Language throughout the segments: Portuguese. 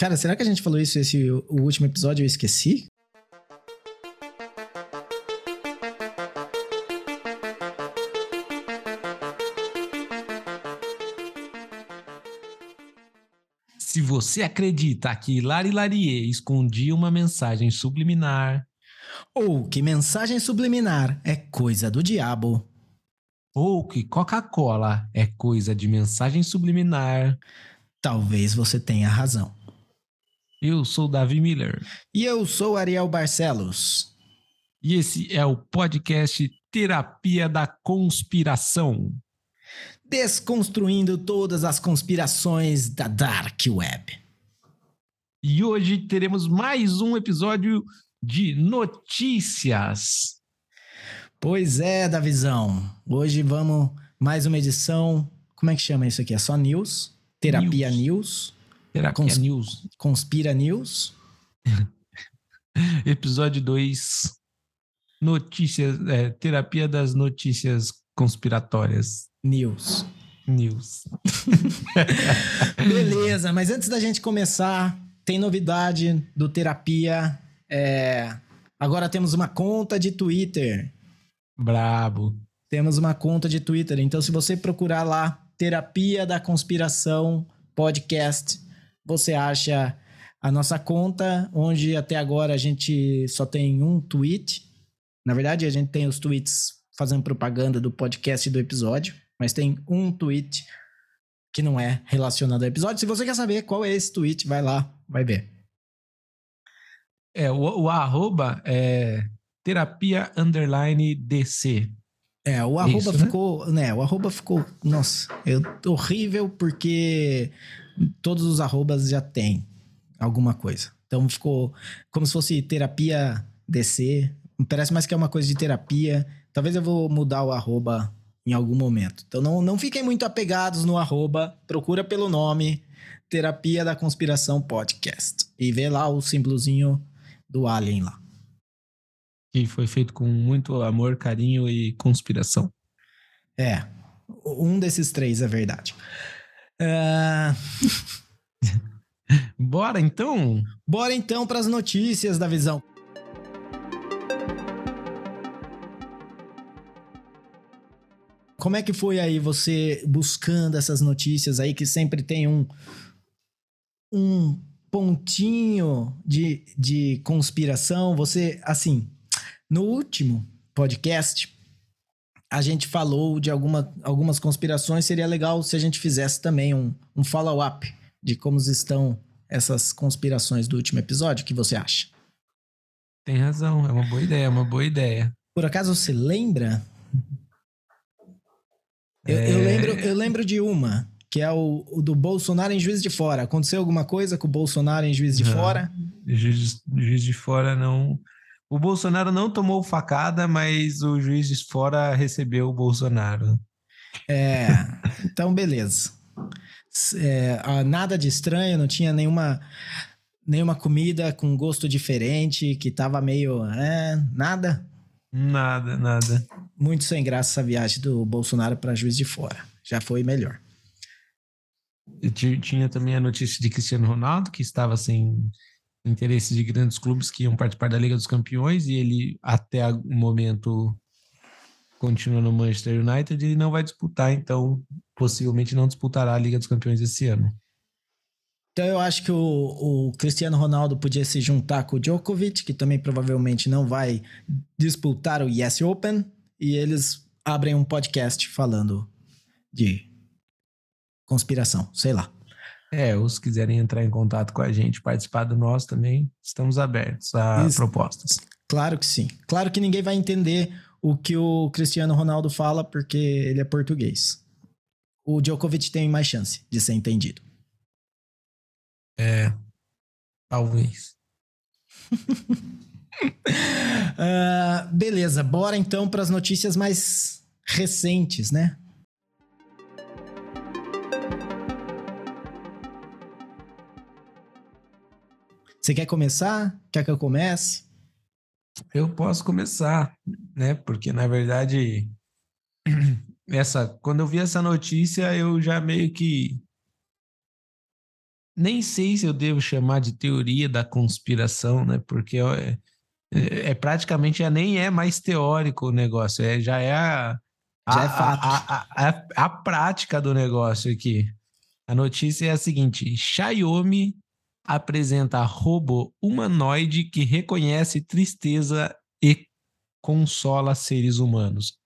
Cara, será que a gente falou isso esse o último episódio eu esqueci? Se você acredita que Lari Larie escondia uma mensagem subliminar, Ou que mensagem subliminar é coisa do diabo, ou que Coca-Cola é coisa de mensagem subliminar, talvez você tenha razão. Eu sou Davi Miller E eu sou Ariel Barcelos. e esse é o podcast Terapia da Conspiração. Desconstruindo todas as conspirações da Dark Web. E hoje teremos mais um episódio de notícias. Pois é, Davizão. Hoje vamos mais uma edição. Como é que chama isso aqui? É só news? Terapia News? Terapia Cons- News, Conspira News? episódio 2. Notícias, é, terapia das notícias conspiratórias. News. News. Beleza, mas antes da gente começar, tem novidade do Terapia. É, Agora temos uma conta de Twitter. Brabo. Temos uma conta de Twitter. Então, se você procurar lá Terapia da Conspiração Podcast, você acha a nossa conta, onde até agora a gente só tem um tweet. Na verdade, a gente tem os tweets fazendo propaganda do podcast e do episódio, mas tem um tweet que não é relacionado ao episódio. Se você quer saber qual é esse tweet, vai lá, vai ver. É, o, o arroba é terapia underline DC. É, o arroba Isso, né? ficou, né? O arroba ficou, nossa, eu, horrível porque todos os arrobas já tem alguma coisa. Então ficou como se fosse terapia DC. Parece mais que é uma coisa de terapia. Talvez eu vou mudar o arroba em algum momento. Então não, não fiquem muito apegados no arroba. Procura pelo nome Terapia da Conspiração Podcast. E vê lá o símbolozinho do Alien lá. Que foi feito com muito amor, carinho e conspiração. É, um desses três é verdade. Ah, Bora então? bora então para as notícias da visão. Como é que foi aí você buscando essas notícias aí que sempre tem um um pontinho de, de conspiração? Você, assim, no último podcast, a gente falou de alguma, algumas conspirações. Seria legal se a gente fizesse também um, um follow-up de como estão essas conspirações do último episódio. O que você acha? Tem razão, é uma boa ideia, é uma boa ideia. Por acaso você lembra? Eu, eu É. lembro, eu lembro de uma, que é o, o do Bolsonaro em Juiz de Fora. Aconteceu alguma coisa com o Bolsonaro em Juiz de Não. Fora? Juiz, juiz de fora não. O Bolsonaro não tomou facada, mas o juiz de fora recebeu o Bolsonaro. É, então beleza. É, nada de estranho, não tinha nenhuma, nenhuma comida com gosto diferente, que tava meio. É, nada. Nada, nada. Muito sem graça essa viagem do Bolsonaro para Juiz de Fora. Já foi melhor. E ti- Tinha também a notícia de Cristiano Ronaldo, que estava sem interesse de grandes clubes que iam participar da Liga dos Campeões, e ele, até o momento, continua no Manchester United e não vai disputar, então possivelmente não disputará a Liga dos Campeões esse ano. Então eu acho que o, o Cristiano Ronaldo podia se juntar com o Djokovic, que também provavelmente não vai disputar o Yes Open, e eles abrem um podcast falando de conspiração, sei lá. É, ou se quiserem entrar em contato com a gente, participar do nosso também, estamos abertos a Isso. propostas. Claro que sim. Claro que ninguém vai entender o que o Cristiano Ronaldo fala porque ele é português. O Djokovic tem mais chance de ser entendido. É, talvez. Ah, beleza, bora então para as notícias mais recentes, né? Você quer começar? Quer que eu comece? Eu posso começar, né? Porque na verdade, essa, quando eu vi essa notícia, eu já meio que nem sei se eu devo chamar de teoria da conspiração, né? Porque é, é, é praticamente já nem é mais teórico o negócio, é, já é a, já é fato. A, a, a, a, prática do negócio aqui. A notícia é a seguinte: Xiaomi apresenta robô humanoide que reconhece tristeza e consola seres humanos.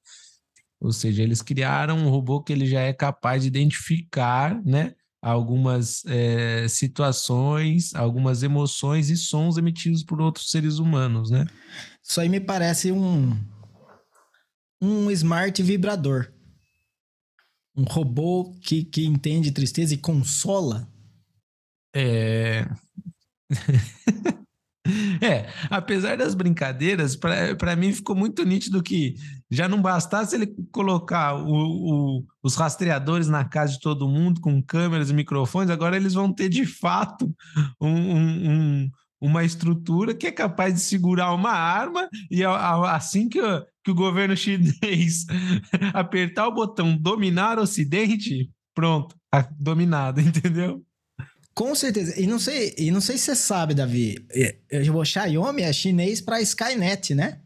Ou seja, eles criaram um robô que ele já é capaz de identificar, né? algumas é, situações, algumas emoções e sons emitidos por outros seres humanos, né? Isso aí me parece um um smart vibrador. Um robô que, que entende tristeza e consola. É. É, apesar das brincadeiras, para mim ficou muito nítido que já não bastasse ele colocar o, o, os rastreadores na casa de todo mundo com câmeras e microfones, agora eles vão ter de fato um, um, uma estrutura que é capaz de segurar uma arma e assim que, que o governo chinês apertar o botão dominar o Ocidente, pronto, dominado, entendeu? Com certeza. E não sei, e não sei se você sabe, Davi. O Xiaomi é chinês para Skynet, né?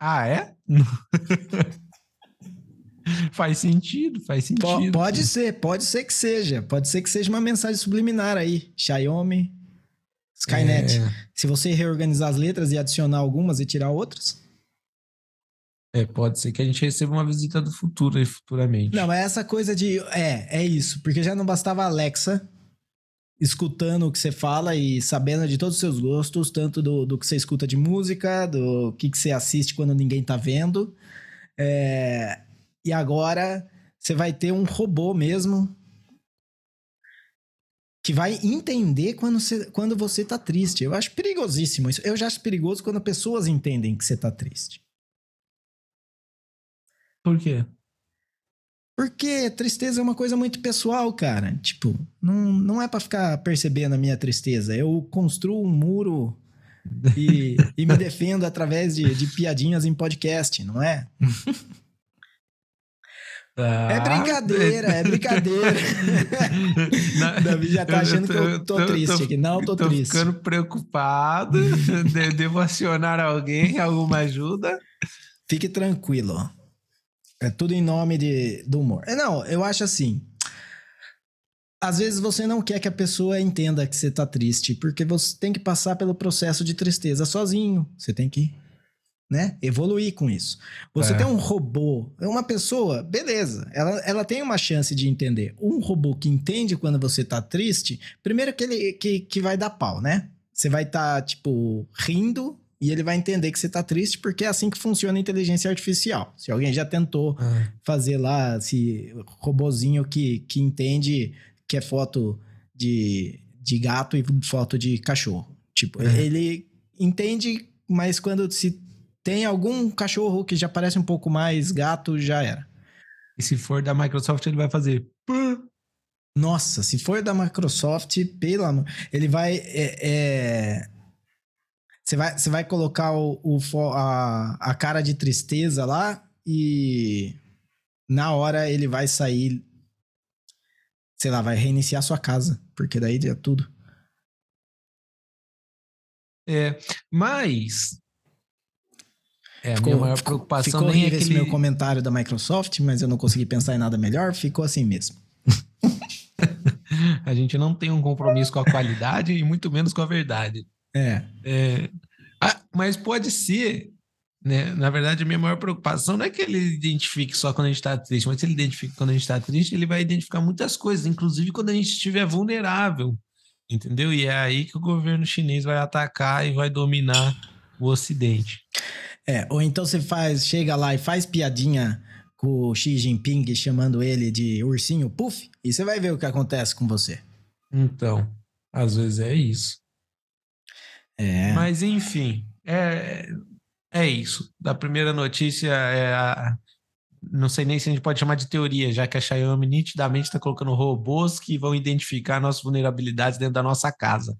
Ah, é? faz sentido, faz sentido. pode ser, pode ser que seja. Pode ser que seja uma mensagem subliminar aí. Xiaomi, Skynet. É... Se você reorganizar as letras e adicionar algumas e tirar outras. É, pode ser que a gente receba uma visita do futuro aí futuramente. Não, mas essa coisa de. É, é isso. Porque já não bastava a Alexa escutando o que você fala e sabendo de todos os seus gostos, tanto do, do que você escuta de música, do que, que você assiste quando ninguém tá vendo. É, e agora você vai ter um robô mesmo que vai entender quando você, quando você tá triste. Eu acho perigosíssimo isso. Eu já acho perigoso quando pessoas entendem que você tá triste. Por quê? Porque tristeza é uma coisa muito pessoal, cara. Tipo, não, não é para ficar percebendo a minha tristeza. Eu construo um muro e, e me defendo através de, de piadinhas em podcast, não é? Ah, é brincadeira, é brincadeira. Não, Davi já tá achando tô, que eu tô, tô triste tô, aqui. Não, tô, tô triste. Tô ficando preocupado. Devo acionar alguém, alguma ajuda? Fique tranquilo. É tudo em nome de, do humor. É, não, eu acho assim. Às vezes você não quer que a pessoa entenda que você tá triste, porque você tem que passar pelo processo de tristeza sozinho. Você tem que, né, evoluir com isso. Você é. tem um robô, uma pessoa, beleza, ela, ela tem uma chance de entender. Um robô que entende quando você tá triste, primeiro que ele que, que vai dar pau, né? Você vai estar, tá, tipo, rindo e ele vai entender que você tá triste porque é assim que funciona a inteligência artificial. Se alguém já tentou ah. fazer lá esse robozinho que, que entende que é foto de, de gato e foto de cachorro. Tipo, uhum. ele entende, mas quando se tem algum cachorro que já parece um pouco mais gato, já era. E se for da Microsoft, ele vai fazer. Nossa, se for da Microsoft, pelo amor. Ele vai. É, é você vai, você vai colocar o, o, a, a cara de tristeza lá e na hora ele vai sair. Sei lá, vai reiniciar sua casa, porque daí é tudo. É, mas. É, a ficou, minha maior preocupação ficou nem é aquele... esse meu comentário da Microsoft, mas eu não consegui pensar em nada melhor, ficou assim mesmo. a gente não tem um compromisso com a qualidade e muito menos com a verdade. É. é ah, mas pode ser, né? Na verdade, a minha maior preocupação não é que ele identifique só quando a gente está triste, mas se ele identifica quando a gente está triste, ele vai identificar muitas coisas, inclusive quando a gente estiver vulnerável, entendeu? E é aí que o governo chinês vai atacar e vai dominar o Ocidente. É, ou então você faz, chega lá e faz piadinha com o Xi Jinping chamando ele de ursinho puff, e você vai ver o que acontece com você. Então, às vezes é isso. É. Mas, enfim, é, é isso. Da primeira notícia, é a, não sei nem se a gente pode chamar de teoria, já que a Xiaomi nitidamente está colocando robôs que vão identificar nossas vulnerabilidades dentro da nossa casa.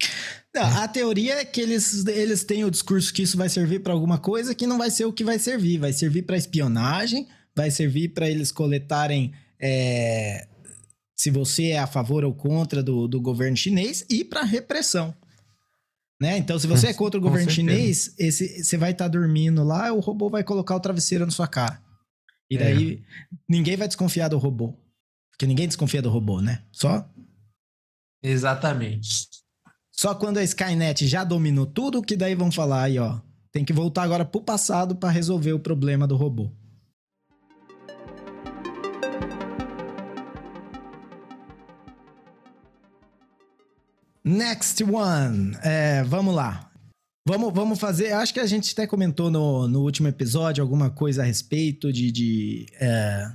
Não, a teoria é que eles, eles têm o discurso que isso vai servir para alguma coisa que não vai ser o que vai servir. Vai servir para espionagem, vai servir para eles coletarem é, se você é a favor ou contra do, do governo chinês e para repressão. Né? Então, se você é contra o governo chinês, esse, você vai estar dormindo lá, o robô vai colocar o travesseiro na sua cara. E daí ninguém vai desconfiar do robô. Porque ninguém desconfia do robô, né? Só, Exatamente. só quando a Skynet já dominou tudo, que daí vão falar aí, ó. Tem que voltar agora pro passado para resolver o problema do robô. Next one. É, vamos lá. Vamos, vamos fazer. Acho que a gente até comentou no, no último episódio alguma coisa a respeito de. de é,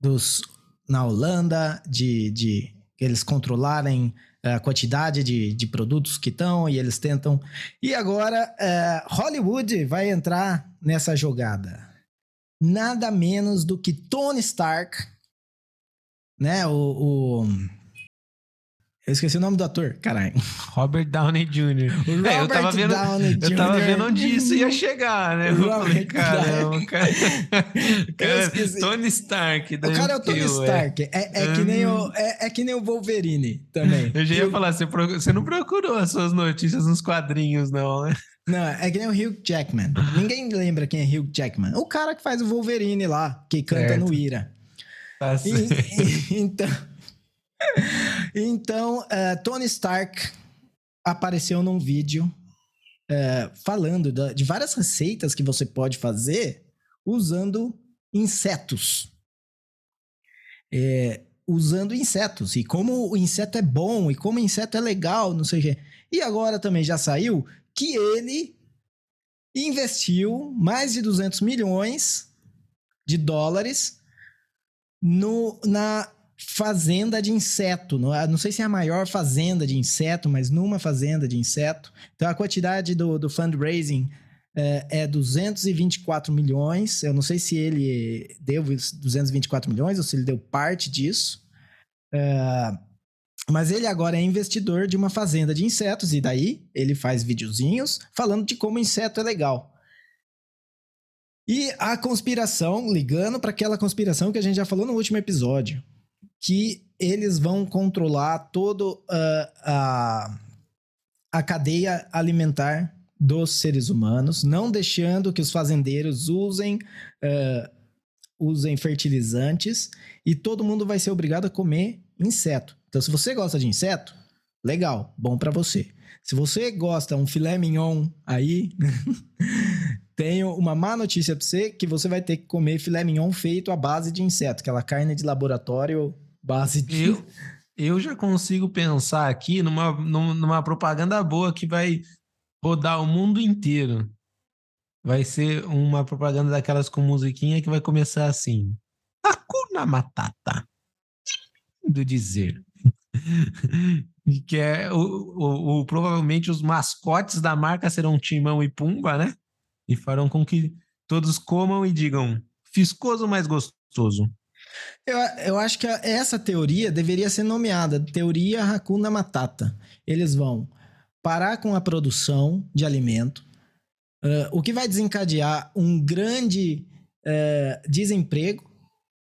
dos. Na Holanda, de, de eles controlarem a quantidade de, de produtos que estão e eles tentam. E agora, é, Hollywood vai entrar nessa jogada. Nada menos do que Tony Stark, né? O. o- Eu esqueci o nome do ator, caralho. Robert Downey Jr. O É, eu tava Robert vendo, Downey eu tava Jr.. vendo onde isso ia chegar, né? Eu Robert falei, caramba, cara. Tony Stark. O daí cara é o Tony eu. Stark. É, é que nem o, é, é que nem o Wolverine também. Eu já ia E o- falar, você, pro- você não procurou as suas notícias nos quadrinhos, não, né? Não, é que nem o Hugh Jackman. Ninguém lembra quem é Hugh Jackman. O cara que faz o Wolverine lá, que canta Certo. no Ira. Tá E- e- então, então eh, Tony Stark apareceu num vídeo eh, falando da- de várias receitas que você pode fazer usando insetos. É, usando insetos. E como o inseto é bom, e como o inseto é legal, não sei o quê. E agora também já saiu que ele investiu mais de 200 milhões de dólares no, na fazenda de inseto. No, não sei se é a maior fazenda de inseto, mas numa fazenda de inseto. Então a quantidade do, do fundraising é, é 224 milhões. Eu não sei se ele deu os 224 milhões ou se ele deu parte disso. É, mas ele agora é investidor de uma fazenda de insetos, e daí ele faz videozinhos falando de como inseto é legal. E a conspiração, ligando para aquela conspiração que a gente já falou no último episódio, que eles vão controlar todo ah, a, a cadeia alimentar dos seres humanos, não deixando que os fazendeiros usem, ah, usem fertilizantes, e todo mundo vai ser obrigado a comer inseto. Então, se você gosta de inseto, legal, bom para você. Se você gosta um filé mignon aí, tenho uma má notícia para você que você vai ter que comer filé mignon feito à base de inseto, aquela carne de laboratório base de Eu, eu já consigo pensar aqui numa, num- numa propaganda boa que vai rodar o mundo inteiro. Vai ser uma propaganda daquelas com musiquinha que vai começar assim. Hakuna Matata. Do dizer. Que é o, o- o- provavelmente os mascotes da marca serão Timão e Pumba, né? E farão com que todos comam e digam fiscoso mais gostoso. Eu, eu acho que essa teoria deveria ser nomeada Teoria Hakuna Matata. Eles vão parar com a produção de alimento, ah, o que vai desencadear um grande eh, desemprego.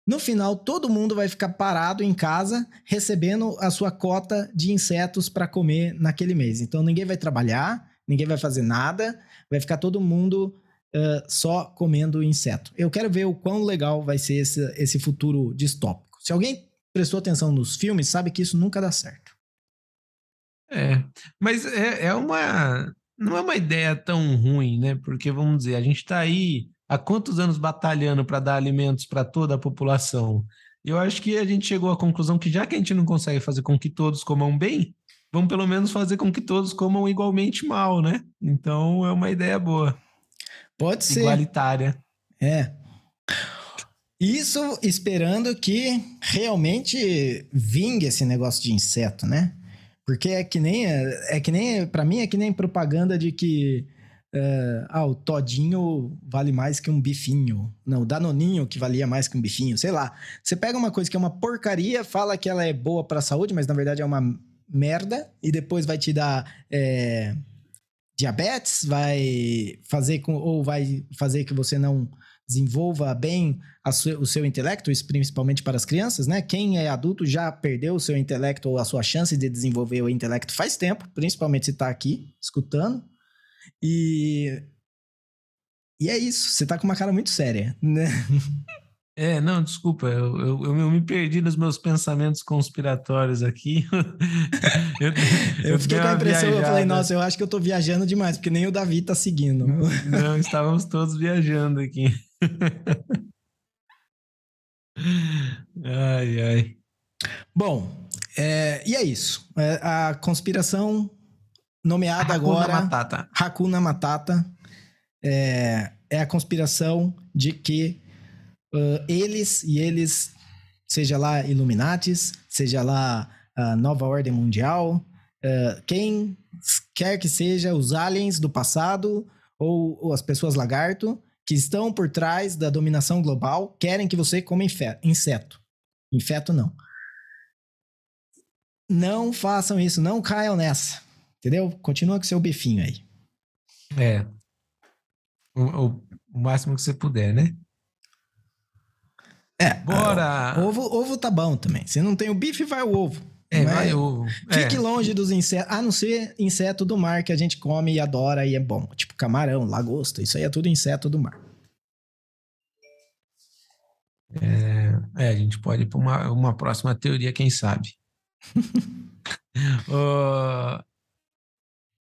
No final, todo mundo vai ficar parado em casa, recebendo a sua cota de insetos para comer naquele mês. Então, ninguém vai trabalhar, ninguém vai fazer nada, vai ficar todo mundo eh, só comendo inseto. Eu quero ver o quão legal vai ser esse, esse futuro distópico. Se alguém prestou atenção nos filmes, sabe que isso nunca dá certo. É, mas é, é uma. Não é uma ideia tão ruim, né? Porque, vamos dizer, a gente está aí há quantos anos batalhando para dar alimentos para toda a população? Eu acho que a gente chegou à conclusão que, já que a gente não consegue fazer com que todos comam bem, vamos pelo menos fazer com que todos comam igualmente mal, né? Então é uma ideia boa, Pode ser. igualitária. É. Isso esperando que realmente vingue esse negócio de inseto, né? Porque é que nem é que nem para mim é que nem propaganda de que é, ah, o todinho vale mais que um bifinho. Não, o danoninho que valia mais que um bifinho, sei lá. Você pega uma coisa que é uma porcaria, fala que ela é boa para a saúde, mas na verdade é uma merda e depois vai te dar é, diabetes, vai fazer com ou vai fazer que você não desenvolva bem o seu intelecto, isso principalmente para as crianças, né? Quem é adulto já perdeu o seu intelecto ou a sua chance de desenvolver o intelecto faz tempo, principalmente se está aqui escutando. E e é isso, você tá com uma cara muito séria, né? É, não, desculpa, eu, eu, eu, me perdi nos meus pensamentos conspiratórios aqui. eu, eu, fiquei com a impressão, viajada. eu falei, nossa, eu acho que eu tô viajando demais, porque nem o Davi tá seguindo. Não, estávamos todos viajando aqui. ai, ai. Bom, é, e é isso. É, a conspiração nomeada Hakuna agora... Matata. Hakuna Matata. É, é a conspiração de que uh, eles e eles, seja lá Illuminatis, seja lá a Nova Ordem Mundial, uh, quem quer que seja, os aliens do passado ou, ou, as pessoas lagarto que estão por trás da dominação global querem que você coma inseto. Infeto não. Não façam isso, não caiam nessa. Entendeu? Continua com seu bifinho aí. É. O, o, o máximo que você puder, né? É. Bora! ovo, ovo tá bom também. Se não tem o bife, vai o ovo. É, vai o ovo. Fique é. longe dos insetos, a não ser inseto do mar que a gente come e adora e é bom. Tipo camarão, lagosta, isso aí é tudo inseto do mar. É, é a gente pode ir para uma, uma próxima teoria, quem sabe. uh,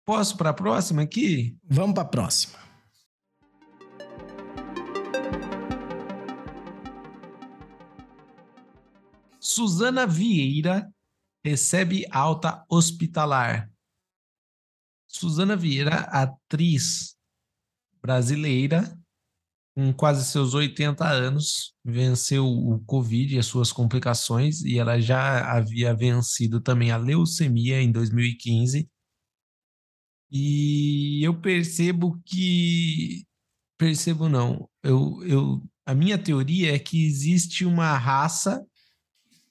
posso para a próxima aqui? Vamos para a próxima. Suzana Vieira recebe alta hospitalar. Suzana Vieira, atriz brasileira, com quase seus 80 anos, venceu o Covid e as suas complicações, e ela já havia vencido também a leucemia em 2015. E eu percebo que. Percebo não. Eu, eu, a minha teoria é que existe uma raça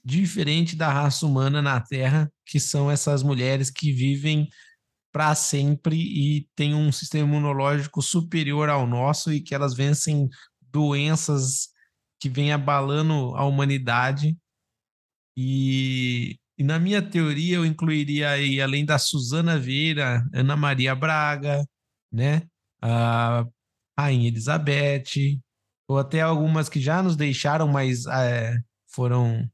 diferente da raça humana na Terra, que são essas mulheres que vivem para sempre e têm um sistema imunológico superior ao nosso e que elas vencem doenças que vêm abalando a humanidade. E, e na minha teoria eu incluiria aí, além da Suzana Vieira, Ana Maria Braga, né? A Rainha Elizabeth, ou até algumas que já nos deixaram, mas é, foram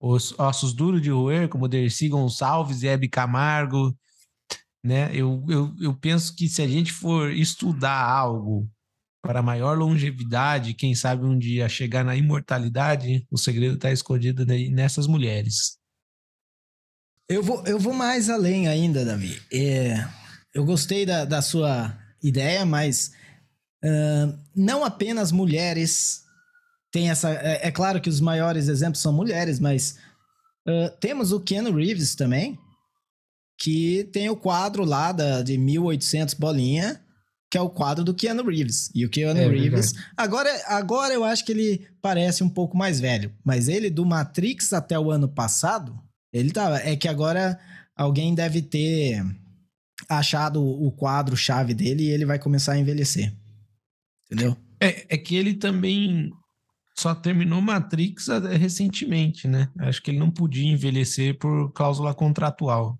os ossos duros de roer, como Dercy Gonçalves e Hebe Camargo, né? Eu, eu, eu penso que se a gente for estudar algo para maior longevidade, quem sabe um dia chegar na imortalidade, o segredo está escondido nessas mulheres. Eu vou, eu vou mais além ainda, Davi. É, eu gostei da, da sua ideia, mas uh, não apenas mulheres tem essa. É, é, claro que os maiores exemplos são mulheres, mas uh, temos o Keanu Reeves também, que tem o quadro lá da, de 1800 bolinha, que é o quadro do Keanu Reeves. E o Keanu é, Reeves. Agora, agora eu acho que ele parece um pouco mais velho, mas ele do Matrix até o ano passado, ele tava. É que agora alguém deve ter achado o quadro-chave dele e ele vai começar a envelhecer. Entendeu? É, é que ele também só terminou Matrix recentemente, né? Acho que ele não podia envelhecer por cláusula contratual.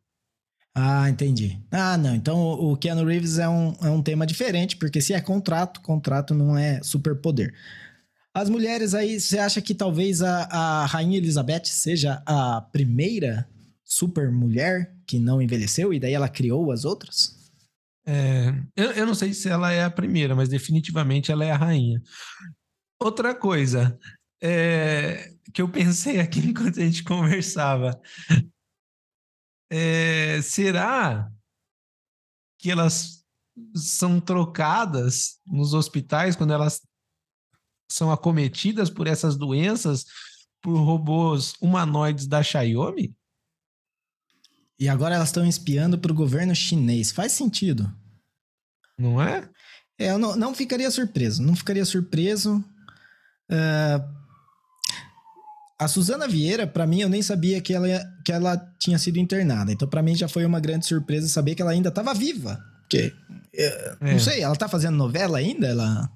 Ah, entendi. Ah, não. Então o Keanu Reeves é um, é um tema diferente, porque se é contrato, contrato não é superpoder. As mulheres aí, você acha que talvez a, a Rainha Elizabeth seja a primeira super mulher que não envelheceu e daí ela criou as outras? É, eu, eu não sei se ela é a primeira, mas definitivamente ela é a rainha. Outra coisa é, que eu pensei aqui enquanto a gente conversava. É, será que elas são trocadas nos hospitais quando elas são acometidas por essas doenças por robôs humanoides da Xiaomi? E agora elas estão espiando para o governo chinês. Faz sentido. Não é? É, eu não, não ficaria surpreso. Não ficaria surpreso. Uh, a Suzana Vieira, para mim, eu nem sabia que ela, que ela tinha sido internada. Então, para mim, já foi uma grande surpresa saber que ela ainda estava viva. Porque, é. não sei, ela tá fazendo novela ainda? Ela...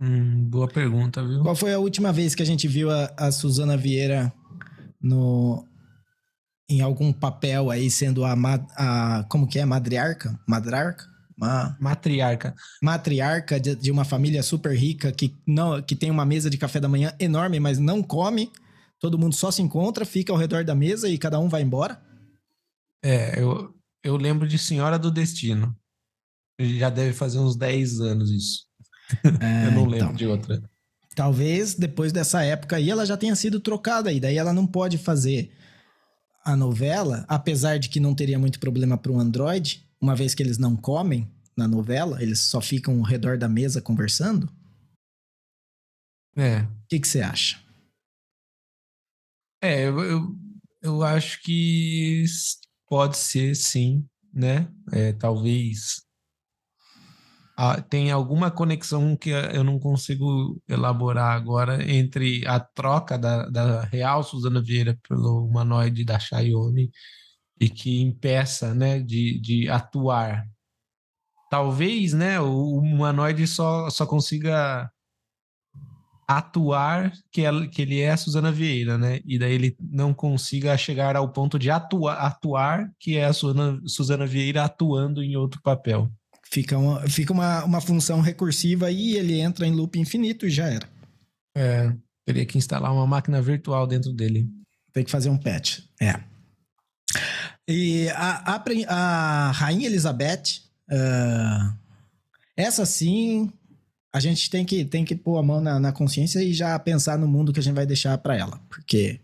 Hum, boa pergunta, viu? Qual foi a última vez que a gente viu a, a Suzana Vieira no em algum papel aí sendo a, a como que é madriarca, madrarca, uma matriarca, matriarca de, de, uma família super rica que não que tem uma mesa de café da manhã enorme, mas não come. Todo mundo só se encontra, fica ao redor da mesa e cada um vai embora. É, eu, eu lembro de Senhora do Destino. Já deve fazer uns 10 anos isso. É, eu não lembro então, de outra. Talvez depois dessa época aí ela já tenha sido trocada e daí ela não pode fazer a novela, apesar de que não teria muito problema para o Android, uma vez que eles não comem na novela, eles só ficam ao redor da mesa conversando. É. O que você acha? É, eu, eu, eu acho que pode ser sim, né? É, talvez ah, tem alguma conexão que eu não consigo elaborar agora entre a troca da, da real Suzana Vieira pelo humanoide da Xiaomi e que impeça né, de, de atuar. Talvez né, o humanoide só, só consiga atuar que, ela, que ele é a Suzana Vieira, né? E daí ele não consiga chegar ao ponto de atuar, atuar que é a Suzana, Suzana Vieira atuando em outro papel. Fica uma, fica uma, uma função recursiva e ele entra em loop infinito e já era. É, teria que instalar uma máquina virtual dentro dele. Tem que fazer um patch. É. E a, a, a Rainha Elizabeth, uh, essa sim, a gente tem que, tem que pôr a mão na, na consciência e já pensar no mundo que a gente vai deixar para ela. Porque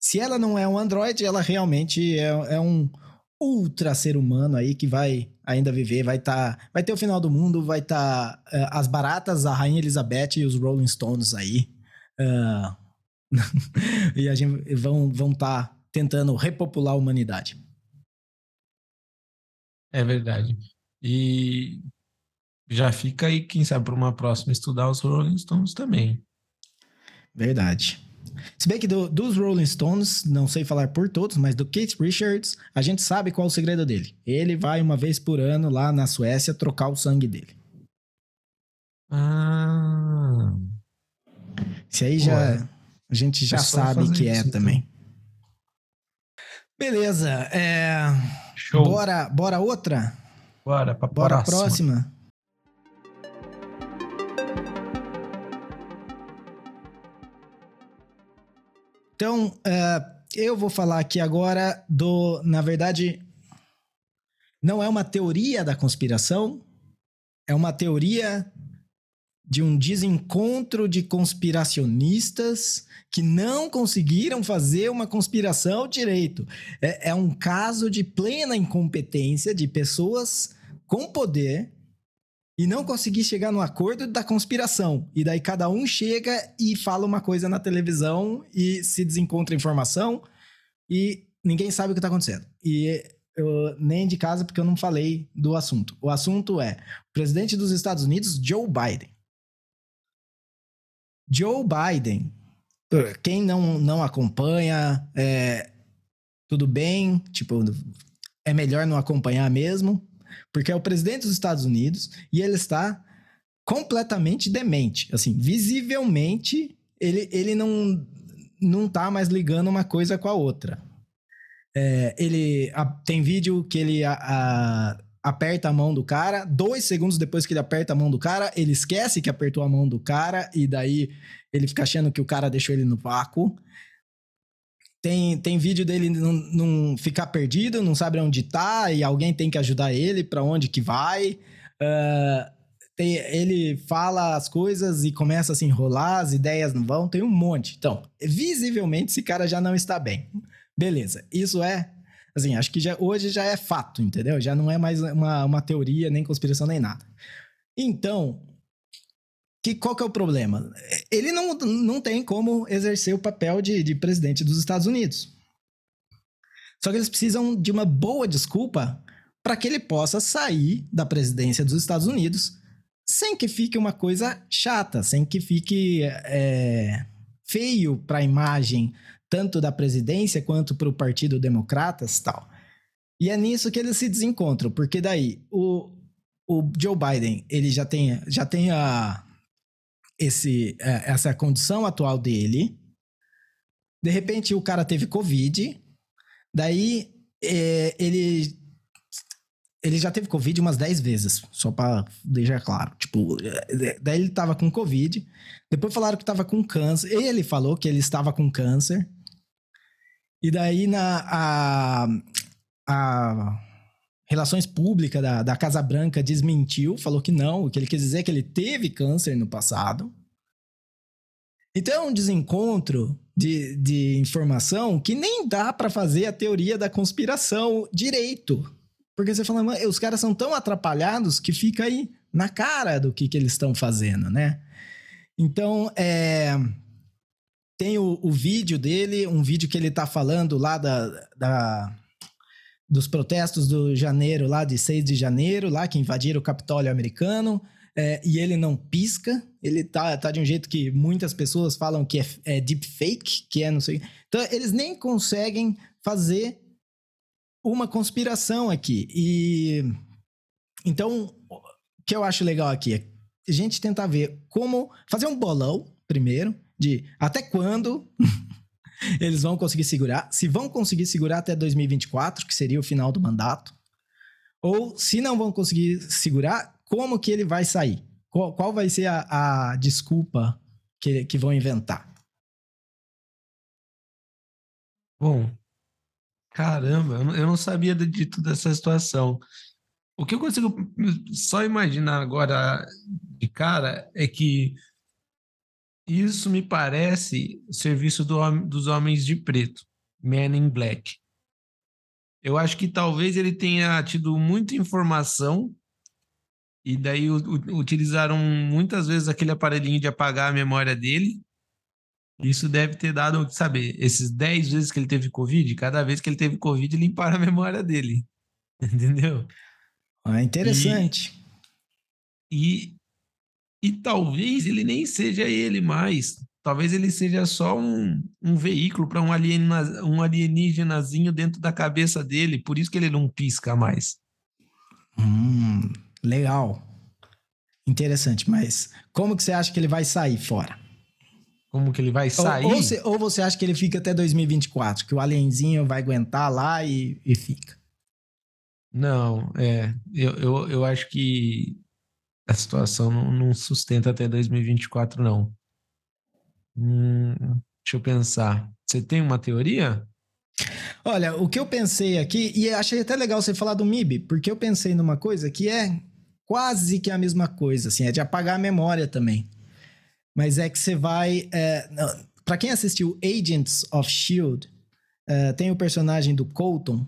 se ela não é um androide, ela realmente é, é um ultra ser humano aí que vai ainda viver, vai tá, vai ter o final do mundo, vai estar tá, uh, as baratas, a rainha Elizabeth e os Rolling Stones aí, uh, e a gente vão vão estar tá tentando repopular a humanidade. É verdade. E já fica aí, quem sabe, para uma próxima estudar os Rolling Stones também. Verdade. Se bem que do, dos Rolling Stones, não sei falar por todos, mas do Keith Richards, a gente sabe qual é o segredo dele. Ele vai uma vez por ano lá na Suécia trocar o sangue dele. Ah. Isso aí já. A gente já sabe que é então. também. Beleza. É... Show. Bora, bora outra? Bora, pra bora próxima. próxima. Então, uh, eu vou falar aqui agora do. Na verdade, não é uma teoria da conspiração, é uma teoria de um desencontro de conspiracionistas que não conseguiram fazer uma conspiração direito. É, é um caso de plena incompetência de pessoas com poder e não conseguir chegar no acordo da conspiração. E daí cada um chega e fala uma coisa na televisão e se desencontra informação e ninguém sabe o que está acontecendo. E eu nem de casa porque eu não falei do assunto. O assunto é o presidente dos Estados Unidos, Joe Biden. Joe Biden, quem não, não acompanha, é, tudo bem, tipo, é melhor não acompanhar mesmo, porque é o presidente dos Estados Unidos e ele está completamente demente. Assim, visivelmente, ele, ele não, não tá mais ligando uma coisa com a outra. É, ele a, tem vídeo que ele a, a, aperta a mão do cara, dois segundos depois que ele aperta a mão do cara, ele esquece que apertou a mão do cara e daí ele fica achando que o cara deixou ele no vácuo. Tem, tem vídeo dele não, não ficar perdido, não sabe onde tá, e alguém tem que ajudar ele para onde que vai. Uh, tem, ele fala as coisas e começa a se enrolar, as ideias não vão, tem um monte. Então, visivelmente esse cara já não está bem. Beleza, isso é. Assim, acho que já, hoje já é fato, entendeu? Já não é mais uma, uma teoria, nem conspiração, nem nada. Então, que, qual que é o problema? Ele não, não tem como exercer o papel de, de presidente dos Estados Unidos. Só que eles precisam de uma boa desculpa para que ele possa sair da presidência dos Estados Unidos sem que fique uma coisa chata, sem que fique é, feio para a imagem tanto da presidência quanto para o Partido Democratas tal. E é nisso que eles se desencontram, porque daí o, o Joe Biden ele já tem, já tem a, esse, é, essa condição atual dele. De repente o cara teve Covid, daí é, ele ele já teve Covid umas 10 vezes, só pra deixar claro. Tipo, é, daí ele tava com Covid, depois falaram que tava com câncer. Ele falou que ele estava com câncer. E daí na a, a Relações Públicas da, da Casa Branca desmentiu, falou que não, o que ele quis dizer é que ele teve câncer no passado. Então é um desencontro de, de informação que nem dá para fazer a teoria da conspiração direito. Porque você fala, os caras são tão atrapalhados que fica aí na cara do que, que eles estão fazendo, né? Então, é, tem o, o, vídeo dele, um vídeo que ele tá falando lá da, da, dos protestos do janeiro, lá de 6 de janeiro, lá que invadiram o Capitólio americano, é, e ele não pisca, ele tá, tá de um jeito que muitas pessoas falam que é, é deepfake, que é não sei. Então, eles nem conseguem fazer uma conspiração aqui. E então, o que eu acho legal aqui é a gente tentar ver como fazer um bolão primeiro de até quando eles vão conseguir segurar, se vão conseguir segurar até 2024, que seria o final do mandato, ou se não vão conseguir segurar, como que ele vai sair? Qual, qual vai ser a, a desculpa que, que vão inventar? Bom, Caramba, eu não sabia de, toda essa situação. O que eu consigo só imaginar agora de cara é que isso me parece serviço do, dos homens de preto, Men in Black. Eu acho que talvez ele tenha tido muita informação e daí utilizaram muitas vezes aquele aparelhinho de apagar a memória dele isso deve ter dado, saber, esses 10 vezes que ele teve Covid, cada vez que ele teve Covid, limparam a memória dele. Entendeu? Ah, interessante. E, e, talvez ele nem seja ele mais. Talvez ele seja só um, um veículo para um, aliena, um alienígenazinho dentro da cabeça dele. Por isso que ele não pisca mais. Hum, legal. Interessante, mas como que você acha que ele vai sair fora? como que ele vai sair. Ou, ou, você, ou, você, acha que ele fica até 2024, que o alienzinho vai aguentar lá e, e fica? Não, é. Eu, eu, eu acho que a situação não, não sustenta até 2024, não. Hum, deixa eu pensar. Você tem uma teoria? Olha, o que eu pensei aqui, e achei até legal você falar do MIB, porque eu pensei numa coisa que é quase que a mesma coisa, assim, é de apagar a memória também. Mas é que você vai. É, para quem assistiu Agents of Shield, é, tem o personagem do Colton,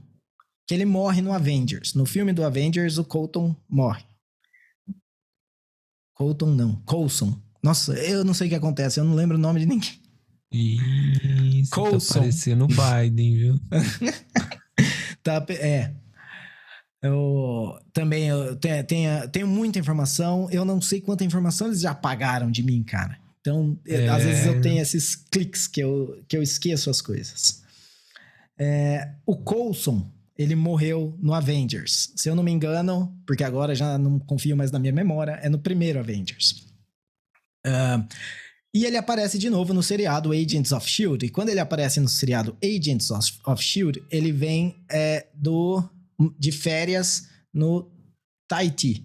que ele morre no Avengers. No filme do Avengers, o Colton morre. Colton não, Coulson. Nossa, eu não sei o que acontece, eu não lembro o nome de ninguém. Isso, Coulson. tá parecendo Biden, viu? tá, é. Eu também eu tenho, tenho, tenho, muita informação. Eu não sei quanta informação eles já pagaram de mim, cara. Então, é... às vezes eu tenho esses cliques que eu, que eu esqueço as coisas. É, o Coulson, ele morreu no Avengers. Se eu não me engano, porque agora já não confio mais na minha memória, é no primeiro Avengers. Uh, e ele aparece de novo no seriado Agents of Shield. E quando ele aparece no seriado Agents of, of Shield, ele vem é, do de férias no Tahiti.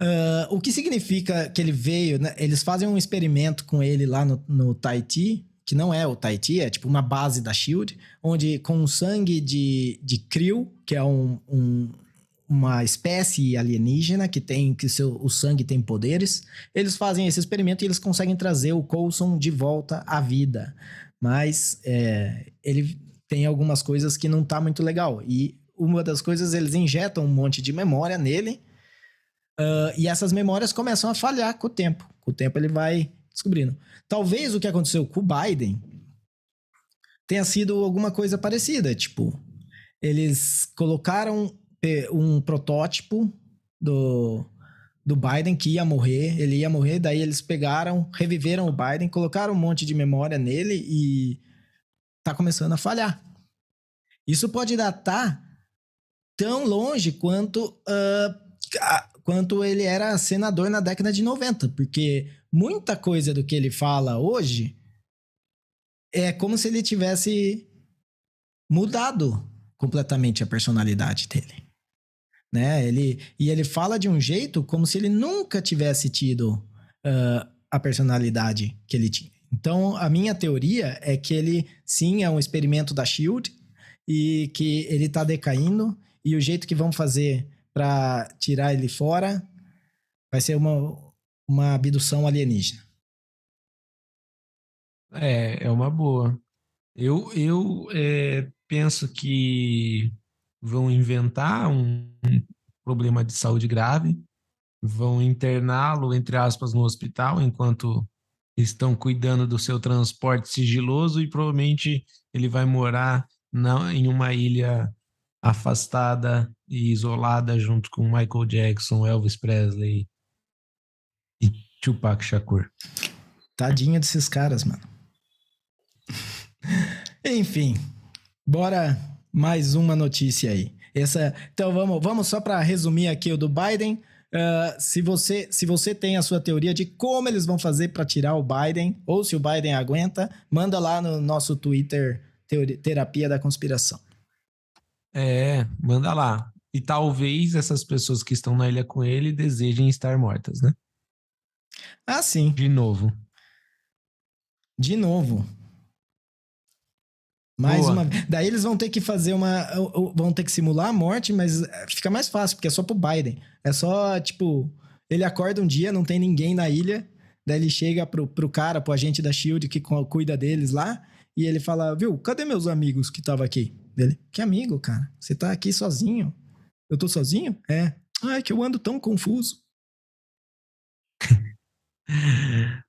Uh, o que significa que ele veio, né? Eles fazem um experimento com ele lá no, no Tahiti, que não é o Tahiti, é tipo uma base da SHIELD, onde com sangue de, de krill, que é um, um, uma espécie alienígena que tem que seu, o sangue tem poderes, eles fazem esse experimento e eles conseguem trazer o Coulson de volta à vida. Mas é, ele tem algumas coisas que não tá muito legal. E uma das coisas, eles injetam um monte de memória nele. Uh, e essas memórias começam a falhar com o tempo. Com o tempo ele vai descobrindo. Talvez o que aconteceu com o Biden tenha sido alguma coisa parecida. Tipo, eles colocaram um protótipo do, do Biden que ia morrer, ele ia morrer, daí eles pegaram, reviveram o Biden, colocaram um monte de memória nele e tá começando a falhar. Isso pode datar tão longe quanto uh, quanto ele era senador na década de 90, porque muita coisa do que ele fala hoje é como se ele tivesse mudado completamente a personalidade dele. Né? Ele, e ele fala de um jeito como se ele nunca tivesse tido uh, a personalidade que ele tinha. Então, a minha teoria é que ele, sim, é um experimento da SHIELD e que ele está decaindo e o jeito que vão fazer para tirar ele fora vai ser uma, uma abdução alienígena. É, é uma boa. Eu, eu é, penso que vão inventar um, problema de saúde grave, vão interná-lo, entre aspas, no hospital, enquanto estão cuidando do seu transporte sigiloso e provavelmente ele vai morar na, em uma ilha afastada e isolada junto com Michael Jackson, Elvis Presley Tupac Shakur. Tadinha desses caras, mano. Enfim, bora mais uma notícia aí. Essa, então vamos, vamos só para resumir aqui o do Biden. Uh, se, você, se você tem a sua teoria de como eles vão fazer para tirar o Biden, ou se o Biden aguenta, manda lá no nosso Twitter teoria, Terapia da Conspiração. É, manda lá. E talvez essas pessoas que estão na ilha com ele desejem estar mortas, né? Ah, sim. De novo. De novo. Mais Boa. uma Daí eles vão ter que fazer uma. Vão ter que simular a morte, mas é, fica mais fácil, porque é só pro Biden. É só, tipo, ele acorda um dia, não tem ninguém na ilha. Daí ele chega pro, pro cara, pro agente da Shield que cuida deles lá. E ele fala: Viu, cadê meus amigos que estavam aqui? Dele, que amigo, cara? Você tá aqui sozinho? Eu tô sozinho? É. Ah, é que eu ando tão confuso.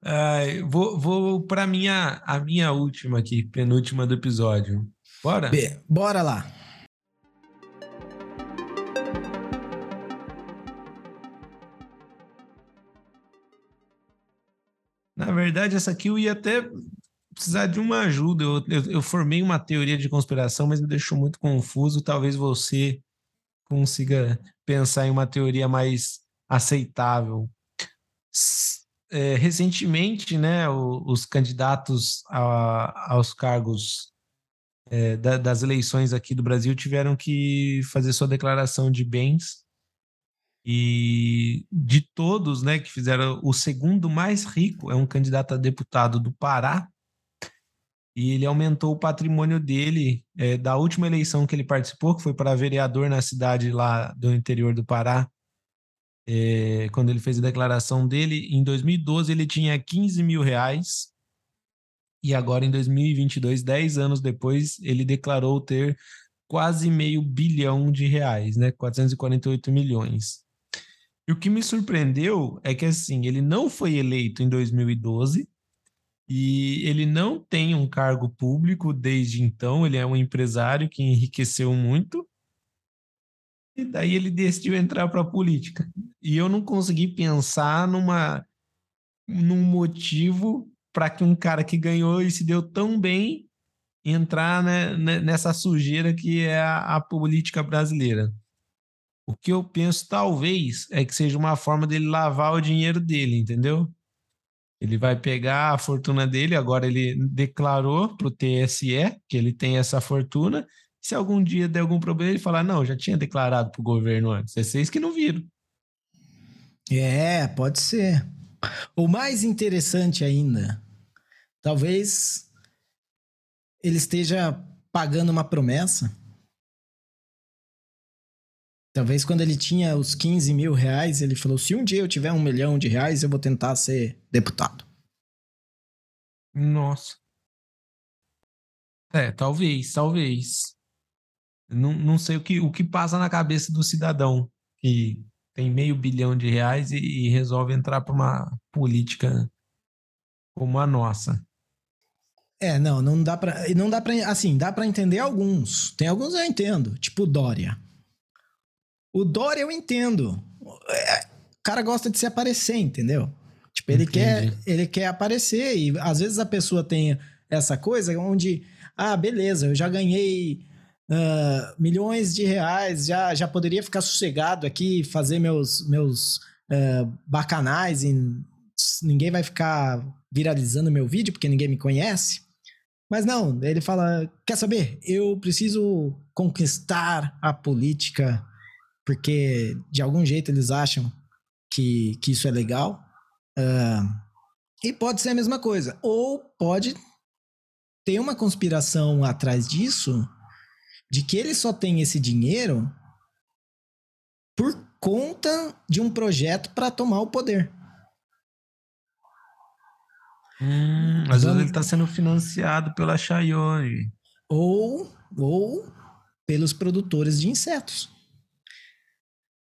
Ai, vou vou para minha a minha última aqui, penúltima do episódio. Bora? Bora lá. Na verdade, essa aqui eu ia até precisar de uma ajuda. Eu, eu, eu, formei uma teoria de conspiração, mas me deixou muito confuso. Talvez você consiga pensar em uma teoria mais aceitável é, recentemente, né, os candidatos a, aos cargos é, da, das eleições aqui do Brasil tiveram que fazer sua declaração de bens. E de todos, né, que fizeram o segundo mais rico é um candidato a deputado do Pará. E ele aumentou o patrimônio dele é, da última eleição que ele participou, que foi para vereador na cidade lá do interior do Pará, é, quando ele fez a declaração dele, em 2012 ele tinha 15 mil reais e agora em 2022, 10 anos depois, ele declarou ter quase meio bilhão de reais, né? 448 milhões. E o que me surpreendeu é que assim, ele não foi eleito em 2012 e ele não tem um cargo público desde então, ele é um empresário que enriqueceu muito e daí ele decidiu entrar para a política. E eu não consegui pensar numa num motivo para que um cara que ganhou e se deu tão bem entrar né, nessa sujeira que é a, a, política brasileira. O que eu penso, talvez, é que seja uma forma dele lavar o dinheiro dele, entendeu? Ele vai pegar a fortuna dele, agora ele declarou para o TSE que ele tem essa fortuna, se algum dia der algum problema, ele falar, não, já tinha declarado para o governo antes. É vocês que não viram. É, pode ser. O mais interessante ainda, talvez ele esteja pagando uma promessa. Talvez quando ele tinha os 15 mil reais, ele falou: se um dia eu tiver um milhão de reais, eu vou tentar ser deputado. Nossa. É, talvez, talvez. Não, não sei o que, o que passa na cabeça do cidadão que tem meio bilhão de reais e, e resolve entrar para uma política como a nossa. É, não, não dá para, não dá para, assim, dá para entender alguns. Tem alguns eu entendo, tipo o Dória. O Dória eu entendo. É, o cara gosta de se aparecer, entendeu? Tipo, ele quer, ele quer aparecer e às vezes a pessoa tem essa coisa onde, ah, beleza, eu já ganhei uh, milhões de reais, já, já poderia ficar sossegado aqui, fazer meus, meus uh, bacanais e ninguém vai ficar viralizando meu vídeo porque ninguém me conhece. Mas não, ele fala: quer saber? Eu preciso conquistar a política porque de algum jeito eles acham que, que isso é legal. Uh, e pode ser a mesma coisa. Ou pode ter uma conspiração atrás disso de que ele só tem esse dinheiro por conta de um projeto para tomar o poder. Hum, às vezes ele está sendo financiado pela Xiaomi. Ou, ou pelos produtores de insetos.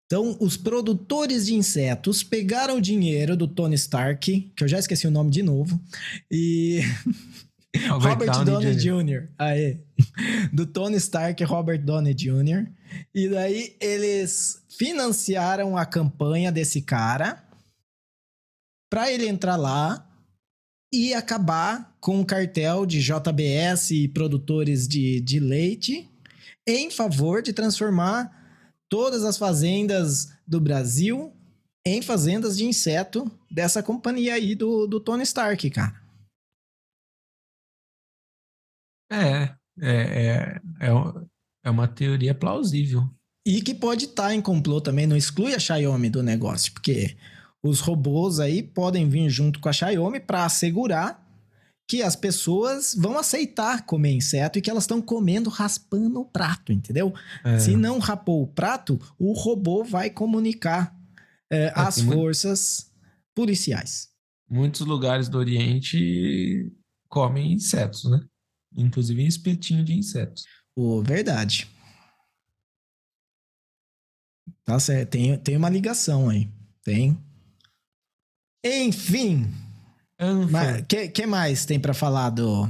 Então, os produtores de insetos pegaram o dinheiro do Tony Stark, que eu já esqueci o nome de novo, e Robert, Robert Downey, Jr. Aí. Do Tony Stark e Robert Downey Jr. E daí eles financiaram a campanha desse cara para ele entrar lá e acabar com o cartel de JBS e produtores de, de leite em favor de transformar todas as fazendas do Brasil em fazendas de inseto dessa companhia aí do, do Tony Stark, cara. É, é, é, é, é uma teoria plausível. E que pode estar tá em complô também, não exclui a Xiaomi do negócio, porque os robôs aí podem vir junto com a Xiaomi para assegurar que as pessoas vão aceitar comer inseto e que elas estão comendo raspando o prato, entendeu? É. Se não rapou o prato, o robô vai comunicar é, às forças policiais. Muitos lugares do Oriente comem insetos, né? Inclusive em espetinho de insetos. Oh, verdade. Tá certo. Tem, tem uma ligação aí. Tem. Enfim. O que, que mais tem para falar do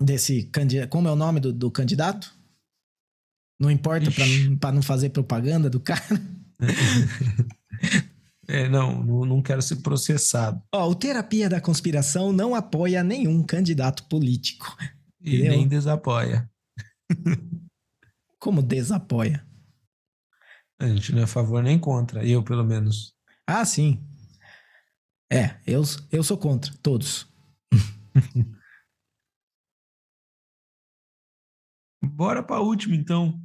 desse candidato? Como é o nome do, do candidato? Não importa para não fazer propaganda do cara. É, não, não quero ser processado. Ó, o Terapia da Conspiração não apoia nenhum candidato político. E entendeu? nem desapoia. Como desapoia? A gente não é a favor nem contra, eu pelo menos. Ah, sim. É, eu, eu sou contra, todos. Bora para a última, então.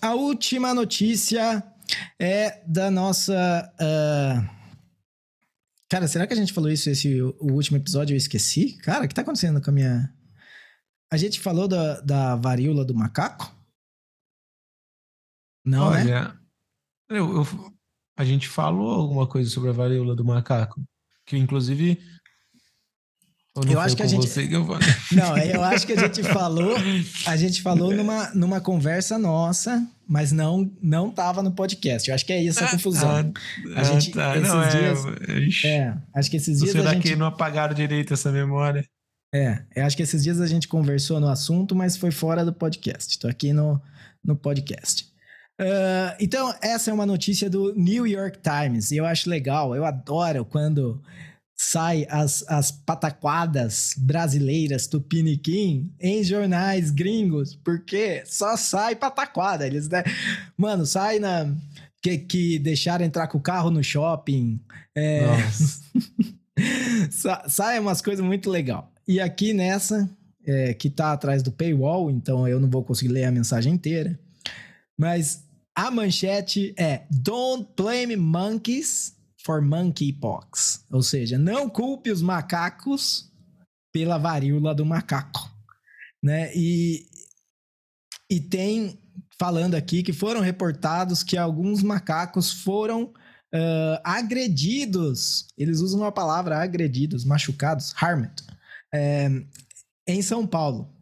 A última notícia é da nossa. Uh... Cara, será que a gente falou isso esse o último episódio eu esqueci? Cara, o que tá acontecendo com a minha. A gente falou da, da varíola do macaco? Não, né? Olha, né? Eu, eu, a gente falou alguma coisa sobre a varíola do macaco. Que inclusive. Eu acho que a gente. Que eu... Não, eu acho que a gente falou. A gente falou numa, numa conversa nossa, mas não não tava no podcast. Eu acho que é isso a confusão. Ah, a gente, ah, tá. esses não, dias. É, é, acho que esses dias. Será gente... que não apagaram direito essa memória? É, eu acho que esses dias a gente conversou no assunto, mas foi fora do podcast. Estou aqui no, no podcast. Uh, então, essa é uma notícia do New York Times e eu acho legal, eu adoro quando sai as, as pataquadas brasileiras tupiniquim em jornais gringos, porque só sai pataquada. Eles, né? Mano, sai na. Que, que deixaram entrar com o carro no shopping. É... sai umas coisas muito legal. E aqui nessa, é, que tá atrás do paywall, então eu não vou conseguir ler a mensagem inteira. Mas a manchete é Don't blame monkeys for monkeypox. Ou seja, não culpe os macacos pela varíola do macaco. Né? E, e tem falando aqui que foram reportados que alguns macacos foram uh, agredidos. Eles usam a palavra agredidos, machucados, harmed, é, em São Paulo.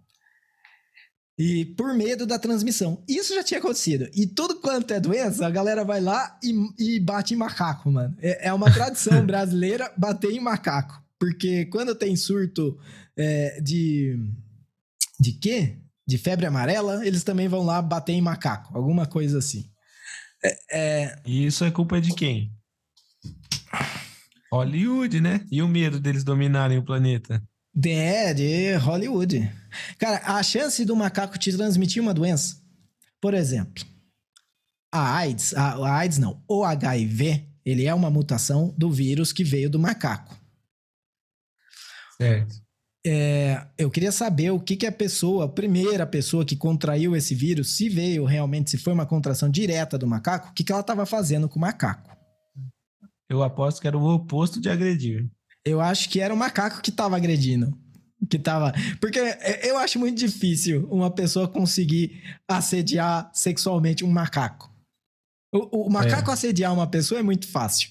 E por medo da transmissão. Isso já tinha acontecido. E tudo quanto é doença, a galera vai lá e, e bate em macaco, mano. É, é uma tradição brasileira bater em macaco. Porque quando tem surto é, de. De quê? De febre amarela, eles também vão lá bater em macaco. Alguma coisa assim. É, é... E isso é culpa de quem? Hollywood, né? E o medo deles dominarem o planeta? É, de Hollywood. Cara, a chance do macaco te transmitir uma doença, por exemplo, a AIDS, a, a AIDS não, o HIV, ele é uma mutação do vírus que veio do macaco. Certo. É, eu queria saber o que, que a pessoa, a primeira pessoa que contraiu esse vírus, se veio realmente, se foi uma contração direta do macaco, o que, que ela estava fazendo com o macaco. Eu aposto que era o oposto de agredir. Eu acho que era o macaco que estava agredindo. Que tava. Porque eu acho muito difícil uma pessoa conseguir assediar sexualmente um macaco. O, o macaco é. assediar uma pessoa é muito fácil.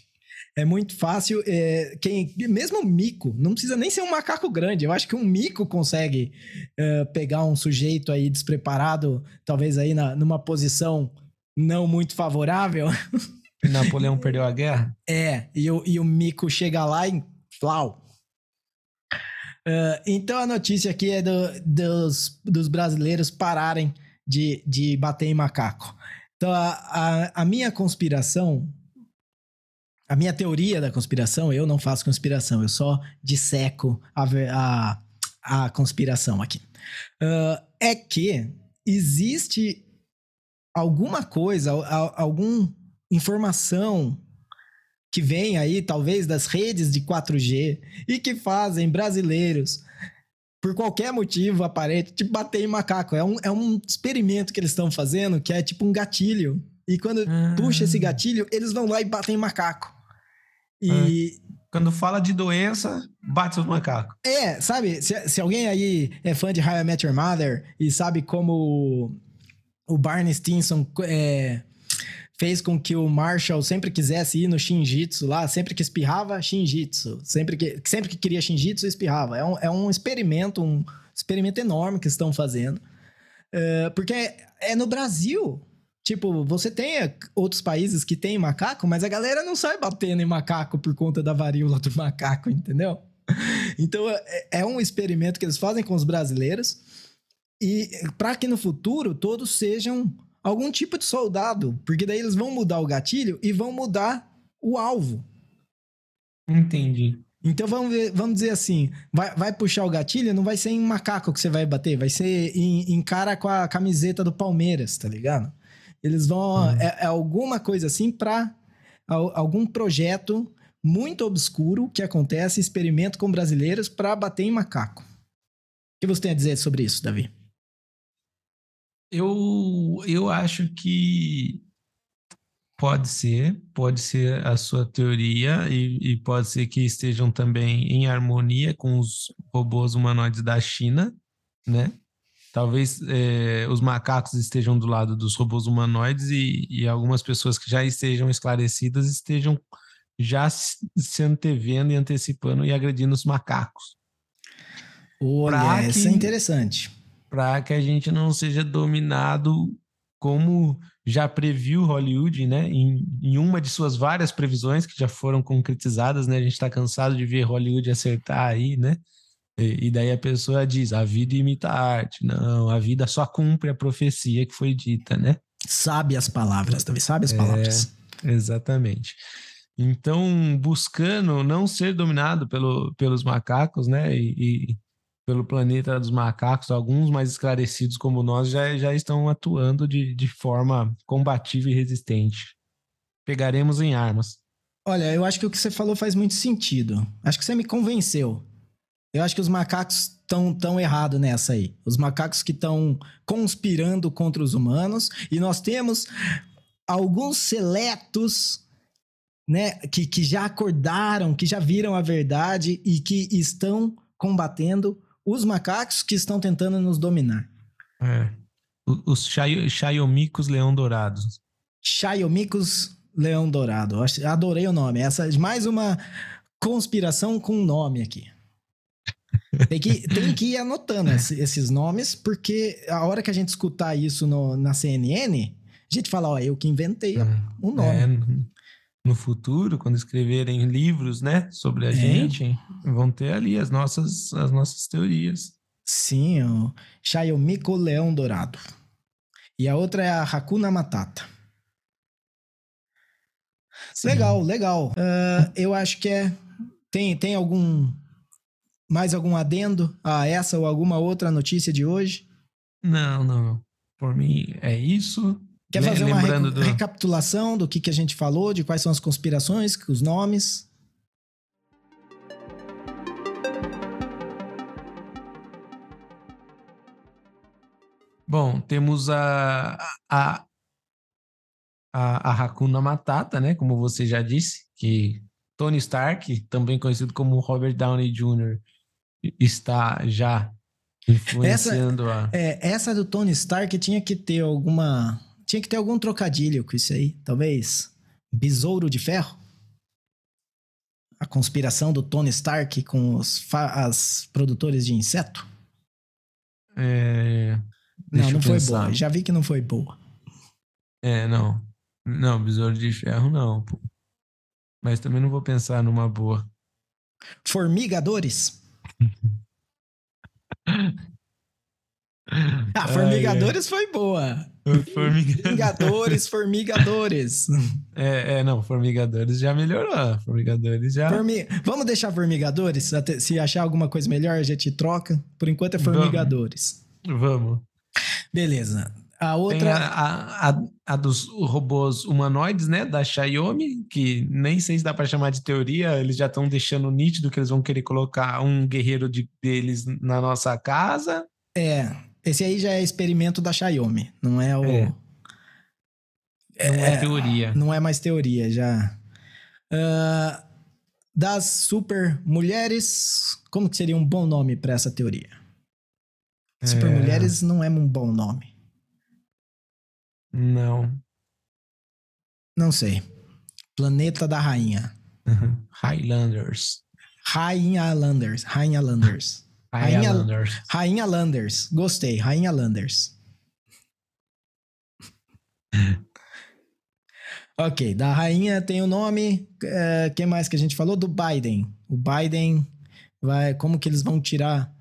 É muito fácil. É, quem, mesmo um mico, não precisa nem ser um macaco grande. Eu acho que um mico consegue é, pegar um sujeito aí despreparado, talvez aí na, numa posição não muito favorável. Napoleão perdeu a guerra? É, e o, e o mico chega lá e. Flau. Uh, então a notícia aqui é do, dos, dos brasileiros pararem de, de bater em macaco. Então a, a, a minha conspiração a minha teoria da conspiração, eu não faço conspiração, eu só disseco a, a, a conspiração aqui. Uh, é que existe alguma coisa, alguma informação que vem aí, talvez, das redes de 4G e que fazem brasileiros, por qualquer motivo aparente, tipo bater em macaco. É um, é um experimento que eles estão fazendo que é tipo um gatilho. E quando ah. puxa esse gatilho, eles vão lá e batem em macaco. E. É. Quando fala de doença, bate os macacos. É, sabe? Se, se alguém aí é fã de How I Met Your Mother e sabe como o Barney Stinson é, fez com que o Marshall sempre quisesse ir no Shinjitsu lá, sempre que espirrava, Shinjitsu. Sempre que, sempre que queria Shinjitsu, espirrava. É um, é um experimento, um experimento enorme que estão fazendo. É, porque é, é no Brasil. Tipo, você tem outros países que tem macaco, mas a galera não sai batendo em macaco por conta da varíola do macaco, entendeu? Então é, é um experimento que eles fazem com os brasileiros e para que no futuro todos sejam algum tipo de soldado, porque daí eles vão mudar o gatilho e vão mudar o alvo. Entendi. Então vamos, ver, vamos dizer assim: vai, vai puxar o gatilho, não vai ser em macaco que você vai bater, vai ser em, em cara com a camiseta do Palmeiras, tá ligado? Eles vão. Uhum. É, é, alguma coisa assim para algum projeto muito obscuro que acontece, experimento com brasileiros para bater em macaco. O que você tem a dizer sobre isso, Davi? Eu, eu acho que pode ser, pode ser a sua teoria e, e pode ser que estejam também em harmonia com os robôs humanoides da China, né? Talvez é, os macacos estejam do lado dos robôs humanoides e, e, algumas pessoas que já estejam esclarecidas estejam já se antevendo e antecipando e agredindo os macacos. Olha, isso é interessante. Para que a gente não seja dominado como já previu Hollywood, né? Em, em, uma de suas várias previsões que já foram concretizadas, né? A gente está cansado de ver Hollywood acertar aí, né? E, e, daí a pessoa diz: a vida imita a arte. Não, a vida só cumpre a profecia que foi dita, né? Sabe as palavras, também sabe as palavras. É, exatamente. Então, buscando não ser dominado pelo, pelos macacos, né? E, e, pelo planeta dos macacos, alguns mais esclarecidos como nós já, já estão atuando de, de forma combativa e resistente. Pegaremos em armas. Olha, eu acho que o que você falou faz muito sentido. Acho que você me convenceu. Eu acho que os macacos estão tão errados nessa aí. Os macacos que estão conspirando contra os humanos. E nós temos alguns seletos né, que, que já acordaram, que já viram a verdade e que estão combatendo os macacos que estão tentando nos dominar. É. Os Chaiomicos Leão Dourados. Chaiomicos Leão Dourado. Adorei o nome. Essa é mais uma conspiração com nome aqui. Tem que, tem que ir anotando esses nomes, porque a hora que a gente escutar isso no, na CNN, a gente fala, ó, eu que inventei o um nome. No futuro, quando escreverem livros, né, sobre a é. gente, vão ter ali as nossas, as nossas teorias. Sim, o Chayomiko Leão Dourado. E a outra é a Hakuna Matata. Sim. Legal, legal. Uh, eu acho que é Tem, tem algum. Mais algum adendo a essa ou alguma outra notícia de hoje? Não, não. Por mim é isso. Quer Le- fazer uma lembrando recu- do- recapitulação do que, que a gente falou, de quais são as conspirações, os nomes? Bom, temos a, a, a, a Hakuna Matata, né? Como você já disse, que Tony Stark, também conhecido como Robert Downey Jr., está já influenciando a. É, essa do Tony Stark tinha que ter alguma. Tinha que ter algum trocadilho com isso aí. Talvez. Besouro de Ferro? A conspiração do Tony Stark com os as produtores de inseto? É, Não, não foi pensar. boa. Já vi que não foi boa. É, não. Não, Besouro de Ferro não, pô. Mas também não vou pensar numa boa. Formigadores? Ah, Ai, Formigadores foi boa. Formiga- Vingadores, Formigadores. É, é, não, Formigadores já melhorou. Formigadores já. Formi- Vamos deixar Formigadores? Se achar alguma coisa melhor, a gente troca. Por enquanto é. Formigadores. Vamos. Beleza. A outra. a, a, a, a dos robôs humanoides, né? Da Xiaomi, que nem sei se dá para chamar de teoria, eles já estão deixando nítido que eles vão querer colocar um guerreiro de, deles na nossa casa. É. Esse aí já é experimento da Xiaomi. Não é o. É. Não é, teoria. Não é mais teoria, já. Ah, das super mulheres. Como que seria um bom nome para essa teoria? Super É. mulheres não é um bom nome. Não. Não sei. Planeta da Rainha. Highlanders. Rainha Landers. Rainha Landers. Rainha- Highlanders. Rainha Landers. Gostei. Rainha Landers. ok, da rainha tem o nome. é, quem mais que a gente falou? Do Biden. O Biden vai. Como que eles vão tirar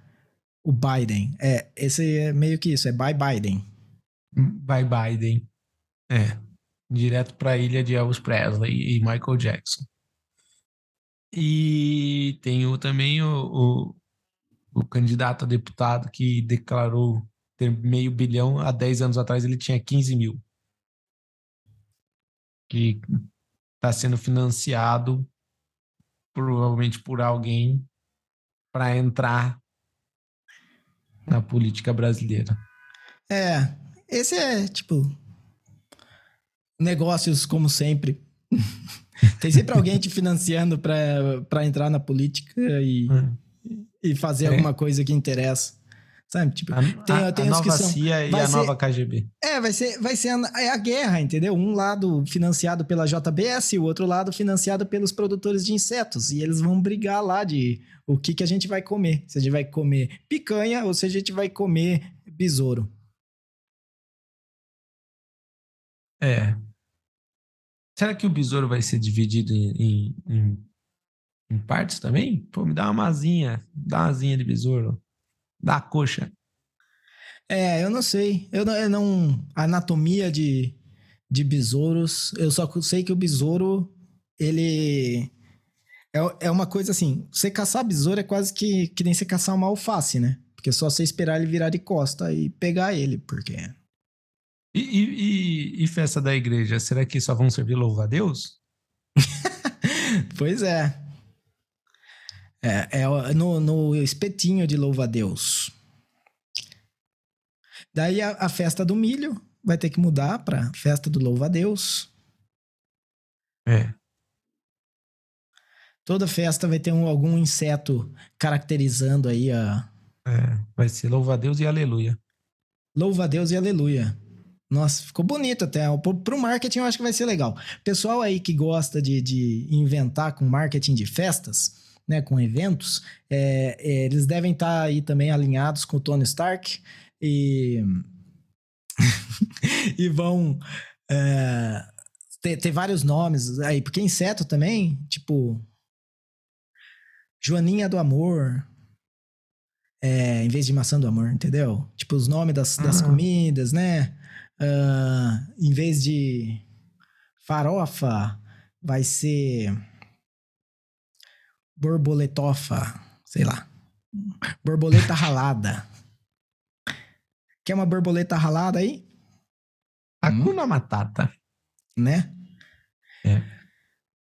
o Biden? É, esse é meio que isso, é by Biden. By Biden. É. Direto para a ilha de Elvis Presley e Michael Jackson. E tem o, também o, o, o candidato a deputado que declarou ter meio bilhão. Há 10 anos atrás ele tinha 15 mil. Que está sendo financiado provavelmente por alguém para entrar na política brasileira. É, esse é tipo. Negócios como sempre. Tem sempre alguém te financiando pra entrar na política e, e fazer É. alguma coisa que interessa. Sabe? Tipo, A, Tem- a- tem a uns que nova são- CIA e a ser- nova KGB. é, vai ser, vai ser a, é a guerra, entendeu? Um lado financiado pela JBS e o outro lado financiado pelos produtores de insetos. E eles vão brigar lá de o que, que a gente vai comer. Se a gente vai comer picanha ou se a gente vai comer besouro. É. Será que o besouro vai ser dividido em, em, em- em partes também? Pô, me dá uma asinha, dá uma asinha de besouro, dá a coxa. É, eu não sei. Eu não. Eu não anatomia de, de besouros. Eu só sei que o besouro, ele. É, é uma coisa assim. Você caçar besouro é quase que, que nem você caçar uma alface, né? Porque é só você esperar ele virar de costa e pegar ele, porque. E, e- e- e festa da igreja? Será que só vão servir louva a Deus? Pois é. É, é no, no espetinho de louva-a-Deus. Daí a, a festa do milho vai ter que mudar para festa do louva-a-Deus. É. Toda festa vai ter um- algum inseto caracterizando aí a é. Vai ser louva a Deus e aleluia. louva a Deus e aleluia. Nossa, ficou bonito até. Pro, pro marketing eu acho que vai ser legal. Pessoal aí que gosta de, de inventar com marketing de festas, né, com eventos, é, é, eles devem estar aí também alinhados com o Tony Stark e e vão é, ter, ter vários nomes aí, porque inseto também, tipo Joaninha do Amor, é, em vez de maçã do amor, entendeu? Tipo, os nomes das, das Ah. comidas, né? Ah, em vez de farofa, vai ser borboletofa, sei lá. Borboleta ralada. Quer uma borboleta ralada aí? Hakuna Matata. Né? É.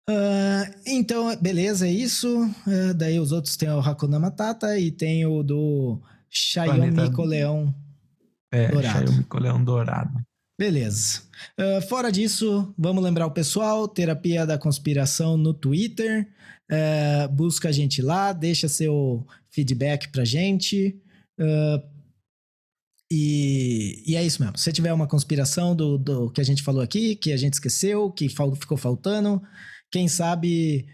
Uh, então, beleza, é isso. Uh, daí os outros tem o Hakuna Matata e tem o do Planeta- Leão É, Dourado. Xiaomi Coleão Dourado. Beleza. Ah, fora disso, vamos lembrar o pessoal: Terapia da Conspiração no Twitter. Ah, busca a gente lá, deixa seu feedback pra gente. Ah, e, e é isso mesmo. Se tiver uma conspiração do, do que a gente falou aqui, que a gente esqueceu, que fal- ficou faltando, quem sabe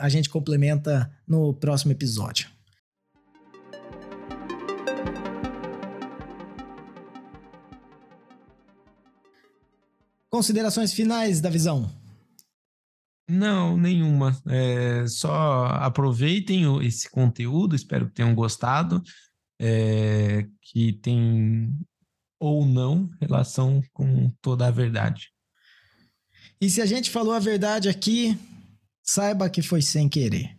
a gente complementa no próximo episódio. Considerações finais da visão. Não, nenhuma. É, só aproveitem esse conteúdo, espero que tenham gostado, é, que tem ou não relação com toda a verdade. E se a gente falou a verdade aqui, saiba que foi sem querer.